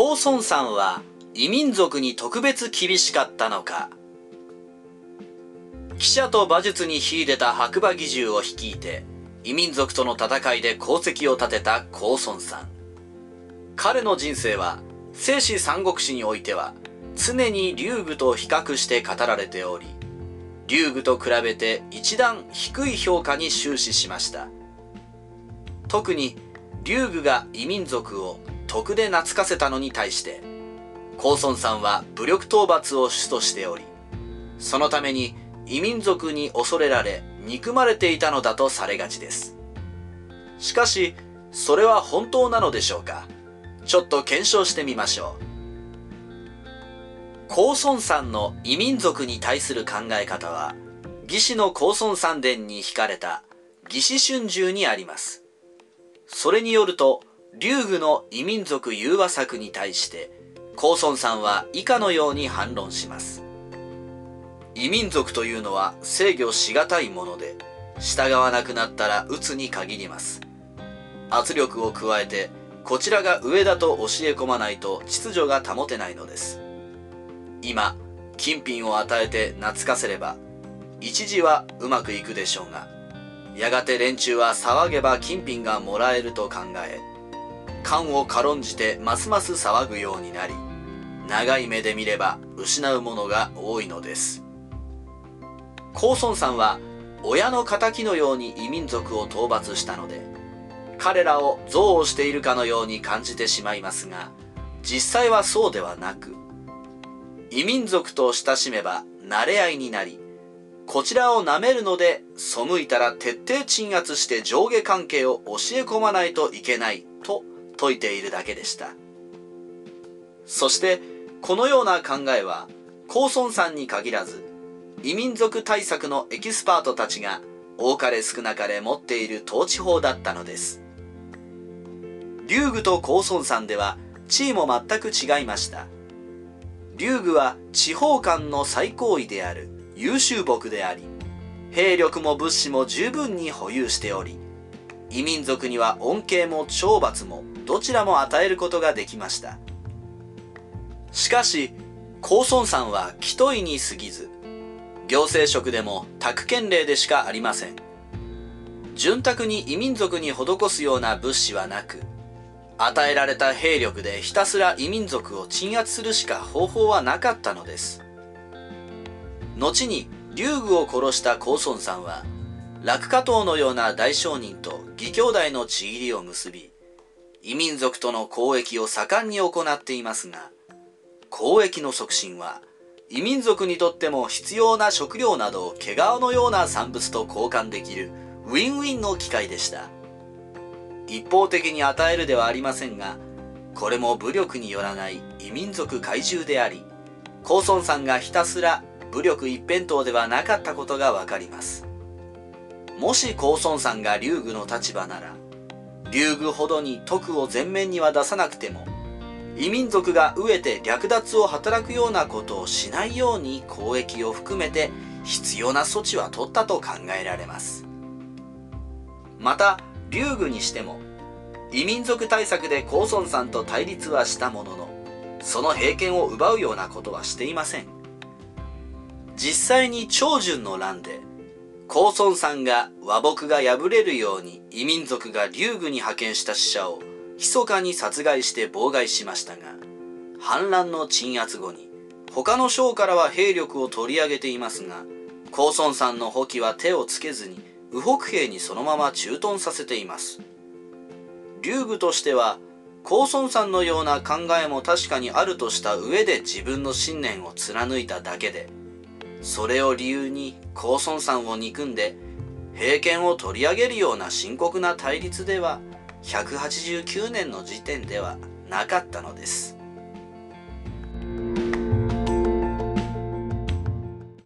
高孫さんは異民族に特別厳しかったのか？記者と馬術に秀でた白馬義従を率いて異民族との戦いで功績を立てた高孫さん。彼の人生は聖史三国志においては常に竜宮と比較して語られており竜宮と比べて一段低い評価に終始しました。特に竜宮が異民族を徳で懐かせたのに対して高孫さんは武力討伐を主としておりそのために異民族に恐れられ憎まれていたのだとされがちです。しかしそれは本当なのでしょうか？ちょっと検証してみましょう。高孫さんの異民族に対する考え方は義士の高孫三伝に引かれた義士春秋にあります。それによると竜宮の異民族融和策に対して高孫さんは以下のように反論します。異民族というのは制御しがたいもので従わなくなったら鬱に限ります。圧力を加えてこちらが上だと教え込まないと秩序が保てないのです。今金品を与えて懐かせれば一時はうまくいくでしょうがやがて連中は騒げば金品がもらえると考え勘を軽んじてますます騒ぐようになり長い目で見れば失うものが多いのです。高孫さんは親の敵のように異民族を討伐したので彼らを憎悪しているかのように感じてしまいますが実際はそうではなく異民族と親しめば慣れ合いになりこちらを舐めるので背いたら徹底鎮圧して上下関係を教え込まないといけないと説いているだけでした。そしてこのような考えは高孫さんに限らず異民族対策のエキスパートたちが多かれ少なかれ持っている統治法だったのです。竜宮と高孫さんでは地位も全く違いました。竜宮は地方間の最高位である優秀木であり兵力も物資も十分に保有しており異民族には恩恵も懲罰もどちらも与えることができました。しかし高孫さんは一重に過ぎず行政職でも宅権令でしかありません。潤沢に異民族に施すような物資はなく与えられた兵力でひたすら異民族を鎮圧するしか方法はなかったのです。後に竜宮を殺した高孫さんは落下党のような大商人と義兄弟のちぎりを結び異民族との交易を盛んに行っていますが交易の促進は異民族にとっても必要な食料などを毛皮のような産物と交換できるウィンウィンの機会でした。一方的に与えるではありませんがこれも武力によらない異民族怪獣であり高孫さんがひたすら武力一辺倒ではなかったことがわかります。もし高孫さんが竜宮の立場なら竜宮ほどに徳を前面には出さなくても異民族が飢えて略奪を働くようなことをしないように交易を含めて必要な措置は取ったと考えられます。また竜宮にしても異民族対策で高孫さんと対立はしたもののその平権を奪うようなことはしていません。実際に長順の乱で高孫さんが和睦が破れるように異民族が竜宮に派遣した死者を密かに殺害して妨害しましたが反乱の鎮圧後に他の省からは兵力を取り上げていますが高孫さんの補給は手をつけずに右北兵にそのまま駐屯させています。竜宮としては高孫さんのような考えも確かにあるとした上で自分の信念を貫いただけでそれを理由に高孫さんを憎んで平権を取り上げるような深刻な対立では189年の時点ではなかったのです。